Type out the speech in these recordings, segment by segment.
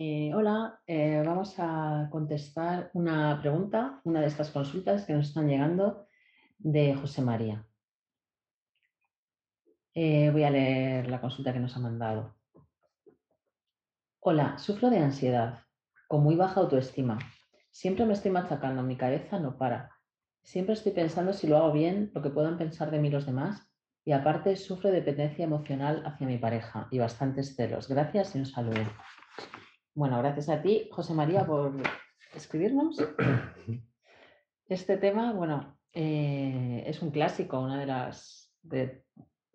Eh, hola, eh, vamos a contestar una pregunta, una de estas consultas que nos están llegando de José María. Eh, voy a leer la consulta que nos ha mandado. Hola, sufro de ansiedad, con muy baja autoestima. Siempre me estoy machacando, mi cabeza no para. Siempre estoy pensando si lo hago bien, lo que puedan pensar de mí los demás. Y aparte sufro dependencia emocional hacia mi pareja y bastantes celos. Gracias y un saludo. Bueno, gracias a ti, José María, por escribirnos. Este tema, bueno, eh, es un clásico, una de las,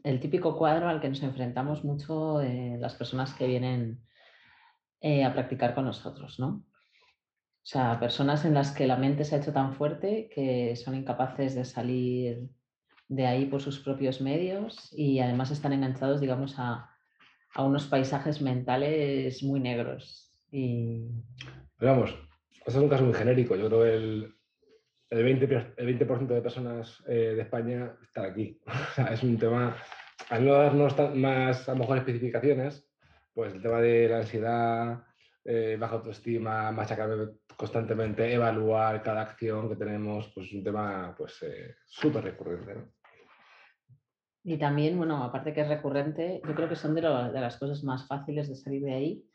el típico cuadro al que nos enfrentamos mucho eh, las personas que vienen eh, a practicar con nosotros, ¿no? O sea, personas en las que la mente se ha hecho tan fuerte que son incapaces de salir de ahí por sus propios medios y además están enganchados, digamos, a, a unos paisajes mentales muy negros pero vamos, este es un caso muy genérico. Yo creo que el, el 20%, el 20 de personas eh, de España están aquí. es un tema, al no darnos más, a lo mejor, especificaciones, pues el tema de la ansiedad, eh, baja autoestima, machacar constantemente, evaluar cada acción que tenemos, pues es un tema pues eh, súper recurrente. Y también, bueno, aparte que es recurrente, yo creo que son de, de las cosas más fáciles de salir de ahí,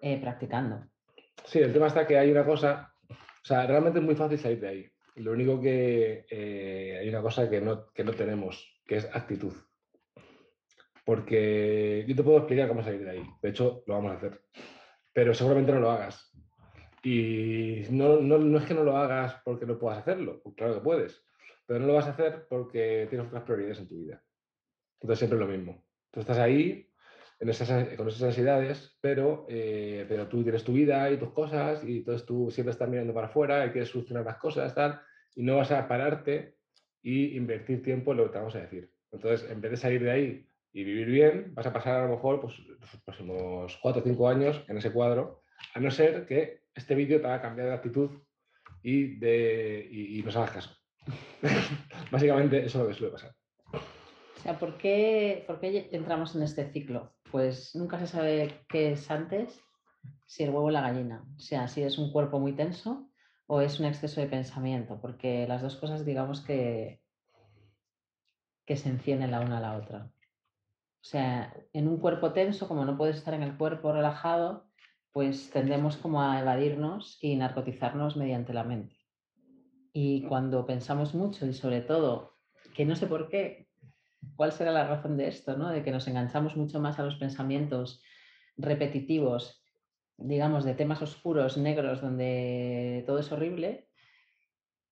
eh, practicando. Sí, el tema está que hay una cosa, o sea, realmente es muy fácil salir de ahí. Lo único que eh, hay una cosa que no, que no tenemos, que es actitud. Porque yo te puedo explicar cómo salir de ahí. De hecho, lo vamos a hacer. Pero seguramente no lo hagas. Y no, no, no es que no lo hagas porque no puedas hacerlo. Pues claro que puedes. Pero no lo vas a hacer porque tienes otras prioridades en tu vida. Entonces siempre es lo mismo. Tú estás ahí con esas ansiedades, pero, eh, pero tú tienes tu vida y tus cosas y entonces tú siempre estás mirando para afuera y quieres solucionar las cosas tal, y no vas a pararte y invertir tiempo en lo que te vamos a decir. Entonces, en vez de salir de ahí y vivir bien, vas a pasar a lo mejor pues, los próximos cuatro o cinco años en ese cuadro, a no ser que este vídeo te haga cambiar de actitud y, de, y, y nos hagas caso. Básicamente eso es lo que suele pasar. O sea, ¿por qué, ¿por qué entramos en este ciclo? Pues nunca se sabe qué es antes, si el huevo o la gallina. O sea, si es un cuerpo muy tenso o es un exceso de pensamiento, porque las dos cosas digamos que, que se encienden la una a la otra. O sea, en un cuerpo tenso, como no puedes estar en el cuerpo relajado, pues tendemos como a evadirnos y narcotizarnos mediante la mente. Y cuando pensamos mucho y sobre todo, que no sé por qué, ¿Cuál será la razón de esto? ¿no? De que nos enganchamos mucho más a los pensamientos repetitivos, digamos, de temas oscuros, negros, donde todo es horrible.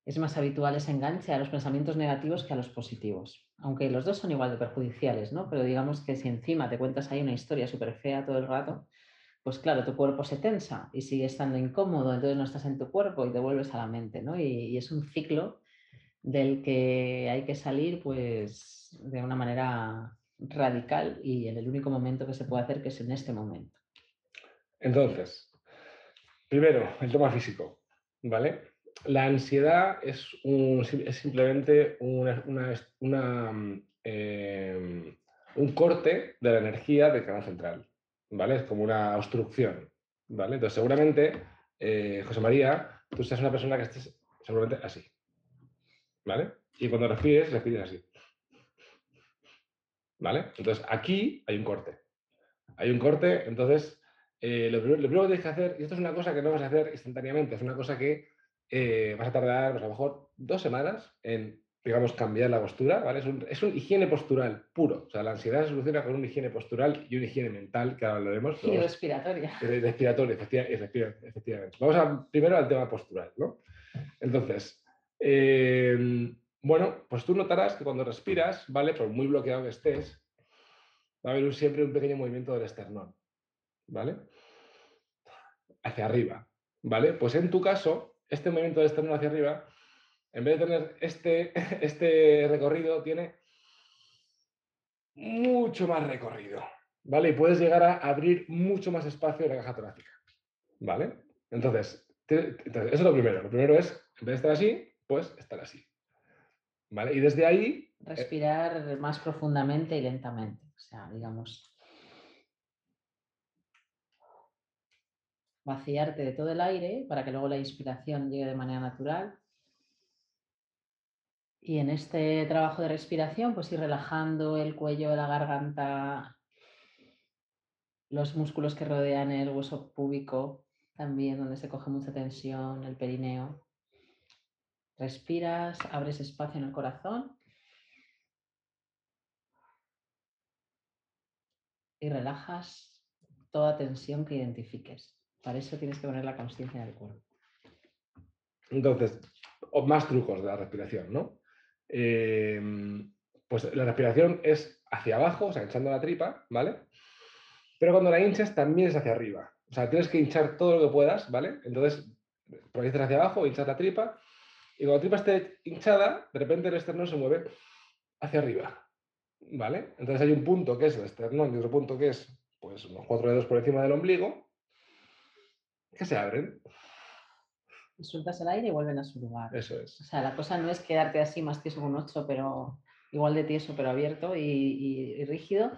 Es más habitual ese enganche a los pensamientos negativos que a los positivos. Aunque los dos son igual de perjudiciales, ¿no? Pero digamos que si encima te cuentas ahí una historia súper fea todo el rato, pues claro, tu cuerpo se tensa y sigue estando incómodo, entonces no estás en tu cuerpo y te vuelves a la mente, ¿no? Y, y es un ciclo del que hay que salir pues de una manera radical y en el único momento que se puede hacer que es en este momento. Entonces, primero, el tema físico, ¿vale? La ansiedad es, simplemente em, un corte de la energía del canal central, ¿vale? Es como una obstrucción, ¿vale? Entonces, seguramente, eh, José María, tú seas una persona que estés seguramente así, ¿vale? Y cuando respires, respires así. ¿Vale? Entonces, aquí hay un corte. Hay un corte, entonces, eh, lo, primero, que tienes que hacer, y esto es una cosa que no vas a hacer instantáneamente, es una cosa que eh, vas a tardar, pues, a lo mejor dos semanas en, digamos, cambiar la postura, ¿vale? Es un, higiene postural puro. O sea, la ansiedad se soluciona con una higiene postural y una higiene mental, que ahora hablaremos. Y respiratoria. Respiratoria, efectivamente. Vamos a, primero al tema postural, ¿no? Entonces, Em, bueno, pues tú notarás que cuando respiras, ¿vale? Por muy bloqueado que estés, va a haber siempre un pequeño movimiento del esternón, ¿vale? Hacia arriba, ¿vale? Pues en tu caso, este movimiento del esternón hacia arriba, en vez de tener este, este recorrido, tiene mucho más recorrido, ¿vale? Y puedes llegar a abrir mucho más espacio en la caja torácica, ¿vale? Entonces, entonces, eso es lo primero. Lo primero es, en vez de estar así, pues estar así. ¿Vale? Y desde ahí... Eh Respirar más profundamente y lentamente. O sea, digamos... vaciarte de todo el aire para que luego la inspiración llegue de manera natural. Y en este trabajo de respiración, pues ir relajando el cuello, la garganta, los músculos que rodean el hueso púbico, también donde se coge mucha tensión, el perineo. Respiras, abres espacio en el corazón y relajas toda tensión que identifiques. Para eso tienes que poner la conciencia en el cuerpo. Entonces, más trucos de la respiración, ¿no? Em, pues la respiración es hacia abajo, o sea, hinchando la tripa, ¿vale? Pero cuando la hinchas también es hacia arriba. O sea, tienes que hinchar todo lo que puedas, ¿vale? Entonces, proyectas hacia abajo, hinchas la tripa, y cuando la tripa esté hinchada, de repente el externo se mueve hacia arriba, ¿vale? Entonces hay un punto que es el esternón y otro punto que es pues unos cuatro dedos por encima del ombligo que se abren. Sueltas el aire y vuelven a su lugar. Eso es. O sea, la cosa no es quedarte así más tieso con un 8, pero igual de tieso, pero abierto y, rígido,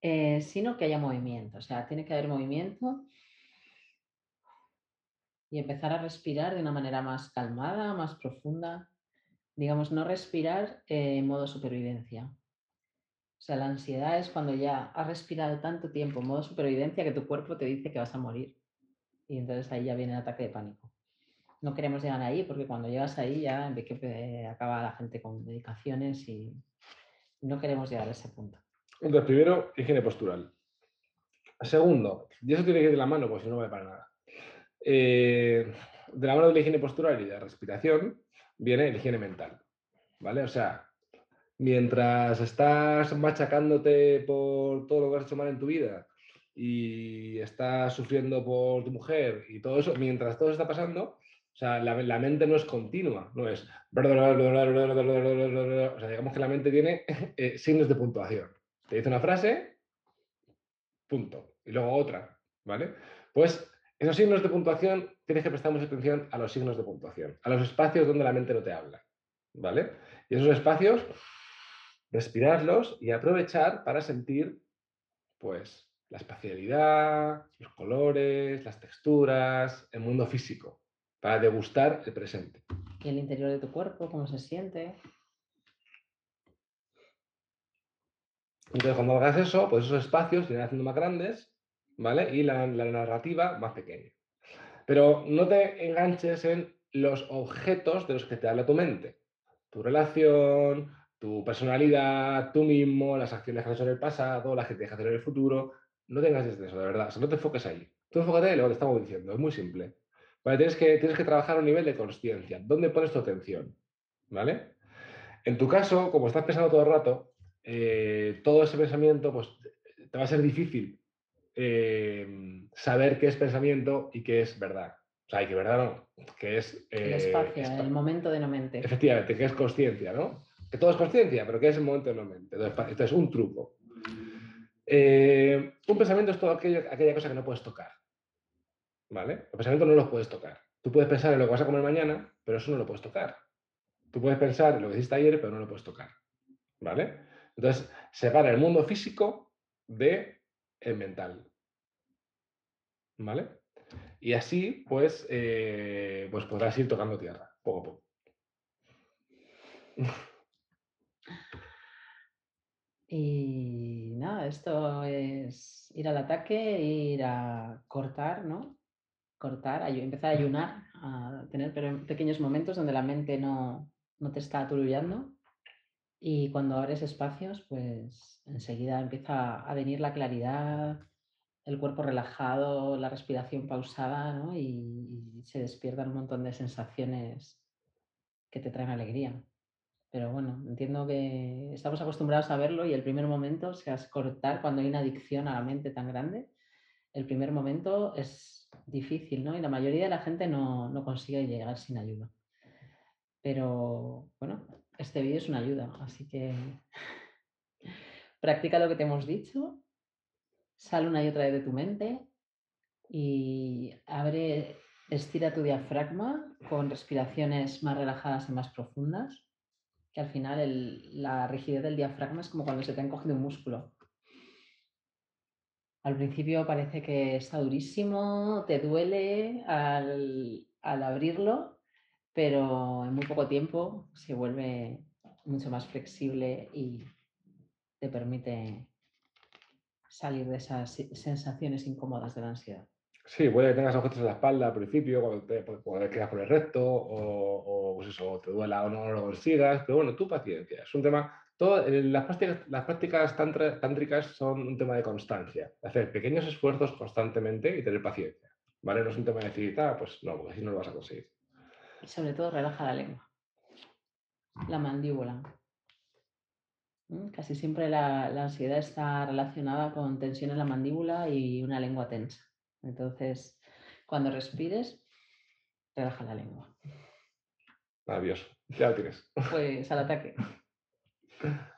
eh, sino que haya movimiento. O sea, tiene que haber movimiento y empezar a respirar de una manera más calmada, más profunda. Digamos, no respirar en modo supervivencia. O sea, la ansiedad es cuando ya has respirado tanto tiempo en modo supervivencia que tu cuerpo te dice que vas a morir. Y entonces ahí ya viene el ataque de pánico. No queremos llegar ahí porque cuando llegas ahí ya que acaba la gente con medicaciones y no queremos llegar a ese punto. Entonces, primero, higiene postural. Segundo, y eso tiene que ir de la mano, pues si no vale para nada. Eh, de la mano de la higiene postural y de la respiración viene la higiene mental. ¿Vale? O sea, mientras estás machacándote por todo lo que has hecho mal en tu vida y estás sufriendo por tu mujer y todo eso, mientras todo está pasando, o sea, la, mente no es continua, no es... O sea, digamos que la mente tiene eh, signos de puntuación. Te dice una frase, punto, y luego otra, ¿vale? Pues esos signos de puntuación tienes que prestar mucha atención a los signos de puntuación, a los espacios donde la mente no te habla, ¿vale? Y esos espacios respirarlos y aprovechar para sentir pues la espacialidad, los colores, las texturas, el mundo físico, para degustar el presente. Y el interior de tu cuerpo, cómo se siente. Entonces, cuando hagas eso, pues esos espacios se irán haciendo más grandes, ¿vale? Y la, narrativa más pequeña. Pero no te enganches en los objetos de los que te habla tu mente. Tu relación, tu personalidad, tú mismo, las acciones que has hecho en el pasado, las que tienes que hacer en el futuro. No tengas de eso, de verdad. O no te enfoques ahí. Tú enfócate en lo que te estamos diciendo. Es muy simple. Vale, tienes, que, tienes que trabajar a un nivel de consciencia. ¿Dónde pones tu atención? ¿Vale? En tu caso, como estás pensando todo el rato, eh, todo ese pensamiento, pues te va a ser difícil eh, saber qué es pensamiento y qué es verdad. O sea, y que verdad no, que es... el eh, espacio, el momento de no mente. Efectivamente, que es consciencia, ¿no? que todo es conciencia, pero que es el momento de no mente. Entonces, es un truco. Eh, un pensamiento es todo aquella cosa que no puedes tocar. ¿Vale? Los pensamientos no los puedes tocar. Tú puedes pensar en lo que vas a comer mañana, pero eso no lo puedes tocar. Tú puedes pensar en lo que hiciste ayer, pero no lo puedes tocar. ¿Vale? Entonces, separa el mundo físico de el mental. ¿Vale? Y así, pues, eh, pues podrás ir tocando tierra, poco a poco. Y nada, esto es ir al ataque, ir a cortar, ¿no? Cortar, empezar a ayunar, a tener pequeños momentos donde la mente no, no te está aturullando. Y cuando abres espacios, pues enseguida empieza a venir la claridad, el cuerpo relajado, la respiración pausada, ¿no? Y, y se despiertan un montón de sensaciones que te traen alegría. Pero bueno, entiendo que estamos acostumbrados a verlo y el primer momento, o sea, es cortar cuando hay una adicción a la mente tan grande, el primer momento es difícil, ¿no? Y la mayoría de la gente no, no consigue llegar sin ayuda. Pero bueno, este vídeo es una ayuda, así que practica lo que te hemos dicho, sale una y otra vez de tu mente y abre, estira tu diafragma con respiraciones más relajadas y más profundas que al final la rigidez del diafragma es como cuando se te ha encogido un músculo. Al principio parece que está durísimo, te duele al, al abrirlo, pero en muy poco tiempo se vuelve mucho más flexible y te permite salir de esas sensaciones incómodas de la ansiedad. Sí, puede que tengas objetos en la espalda al principio, cuando te, cuando quedas por el recto, o, o pues eso, te duela o no lo consigas, pero bueno, tu paciencia. Es un tema, todo, las prácticas, las prácticas tántricas son un tema de constancia, hacer pequeños esfuerzos constantemente y tener paciencia. ¿Vale? No es un tema de decir, ah, pues no, porque así no lo vas a conseguir. Y sobre todo relaja la lengua, la mandíbula. Mm, casi siempre la, la ansiedad está relacionada con tensión en la mandíbula y una lengua tensa. Entonces, cuando respires, relaja la lengua. Maravilloso. Ya lo tienes. Pues al ataque.